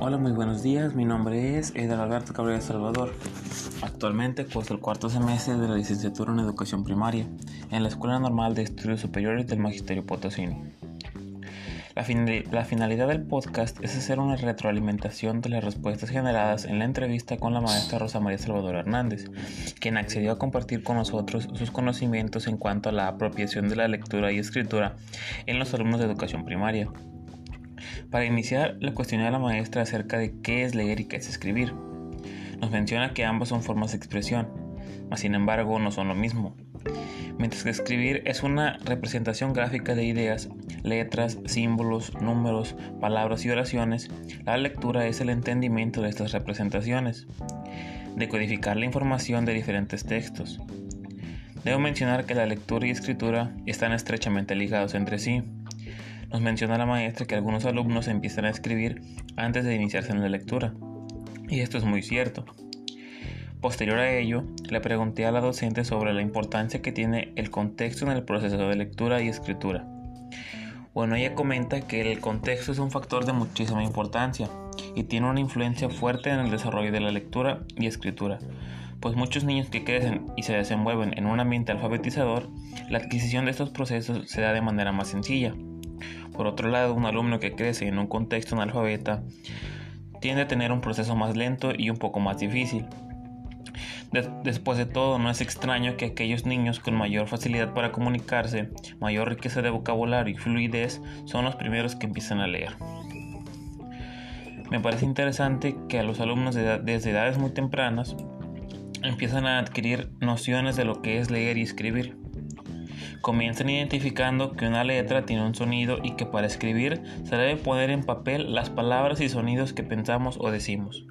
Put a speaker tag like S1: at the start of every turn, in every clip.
S1: Hola, muy buenos días. Mi nombre es Edgar Alberto Cabrera Salvador. Actualmente curso el cuarto semestre de la licenciatura en Educación Primaria en la Escuela Normal de Estudios Superiores del Magisterio Potosino. La, la, finalidad del podcast es hacer una retroalimentación de las respuestas generadas en la entrevista con la maestra Rosa María Salvador Hernández, quien accedió a compartir con nosotros sus conocimientos en cuanto a la apropiación de la lectura y escritura en los alumnos de educación primaria. Para iniciar, le cuestioné a la maestra acerca de qué es leer y qué es escribir. Nos menciona que ambas son formas de expresión, mas sin embargo no son lo mismo. Mientras que escribir es una representación gráfica de ideas, letras, símbolos, números, palabras y oraciones, la lectura es el entendimiento de estas representaciones, decodificar la información de diferentes textos. Debo mencionar que la lectura y escritura están estrechamente ligados entre sí. Nos menciona la maestra que algunos alumnos empiezan a escribir antes de iniciarse en la lectura. Y esto es muy cierto. Posterior a ello, le pregunté a la docente sobre la importancia que tiene el contexto en el proceso de lectura y escritura. Bueno, ella comenta que el contexto es un factor de muchísima importancia y tiene una influencia fuerte en el desarrollo de la lectura y escritura, pues muchos niños que crecen y se desenvuelven en un ambiente alfabetizador, la adquisición de estos procesos se da de manera más sencilla. Por otro lado, un alumno que crece en un contexto analfabeta tiende a tener un proceso más lento y un poco más difícil. después de todo, no es extraño que aquellos niños con mayor facilidad para comunicarse, mayor riqueza de vocabulario y fluidez son los primeros que empiezan a leer. Me parece interesante que a los alumnos desde edades muy tempranas empiezan a adquirir nociones de lo que es leer y escribir. Comienzan identificando que una letra tiene un sonido y que para escribir se debe poner en papel las palabras y sonidos que pensamos o decimos.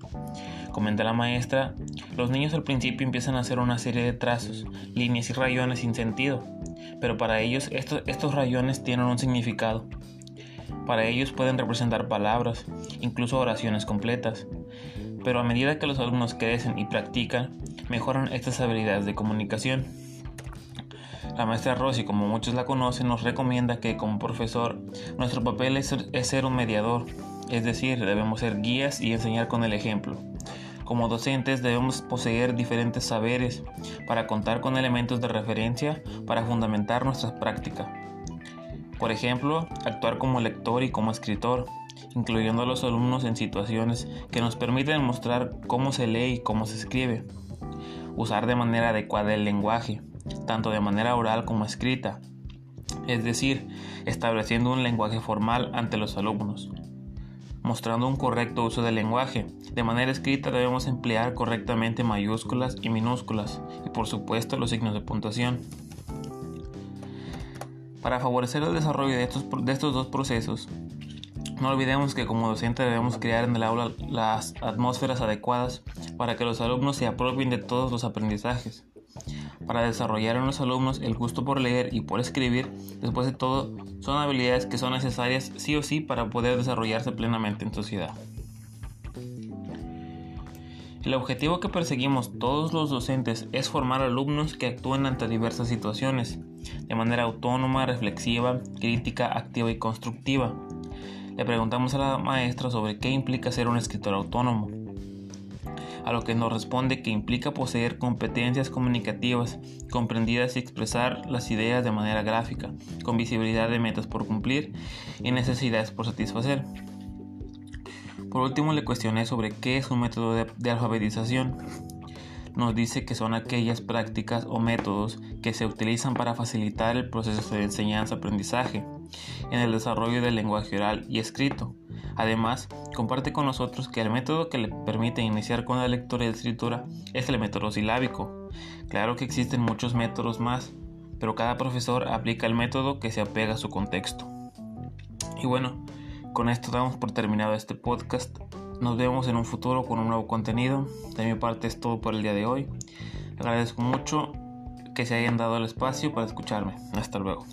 S1: Comenta la maestra, los niños al principio empiezan a hacer una serie de trazos, líneas y rayones sin sentido, pero para ellos estos, estos rayones tienen un significado. Para ellos pueden representar palabras, incluso oraciones completas. Pero a medida que los alumnos crecen y practican, mejoran estas habilidades de comunicación. La maestra Rossi, como muchos la conocen, nos recomienda que como profesor nuestro papel es ser, un mediador, es decir, debemos ser guías y enseñar con el ejemplo. Como docentes debemos poseer diferentes saberes para contar con elementos de referencia para fundamentar nuestra práctica. Por ejemplo, actuar como lector y como escritor, incluyendo a los alumnos en situaciones que nos permiten mostrar cómo se lee y cómo se escribe. Usar de manera adecuada el lenguaje, tanto de manera oral como escrita, es decir, estableciendo un lenguaje formal ante los alumnos. Mostrando un correcto uso del lenguaje, de manera escrita debemos emplear correctamente mayúsculas y minúsculas y por supuesto los signos de puntuación. Para favorecer el desarrollo de estos, de estos dos procesos, no olvidemos que como docente debemos crear en el aula las atmósferas adecuadas para que los alumnos se apropien de todos los aprendizajes para desarrollar en los alumnos el gusto por leer y por escribir, después de todo, son habilidades que son necesarias sí o sí para poder desarrollarse plenamente en sociedad. El objetivo que perseguimos todos los docentes es formar alumnos que actúen ante diversas situaciones, de manera autónoma, reflexiva, crítica, activa y constructiva. Le preguntamos a la maestra sobre qué implica ser un escritor autónomo a lo que nos responde que implica poseer competencias comunicativas comprendidas y expresar las ideas de manera gráfica, con visibilidad de metas por cumplir y necesidades por satisfacer. Por último le cuestioné sobre qué es un método de, alfabetización. Nos dice que son aquellas prácticas o métodos que se utilizan para facilitar el proceso de enseñanza-aprendizaje en el desarrollo del lenguaje oral y escrito, Además, comparte con nosotros que el método que le permite iniciar con la lectura y la escritura es el método silábico. Claro que existen muchos métodos más, pero cada profesor aplica el método que se apega a su contexto. Y bueno, con esto damos por terminado este podcast. Nos vemos en un futuro con un nuevo contenido. De mi parte es todo por el día de hoy. Agradezco mucho que se hayan dado el espacio para escucharme. Hasta luego.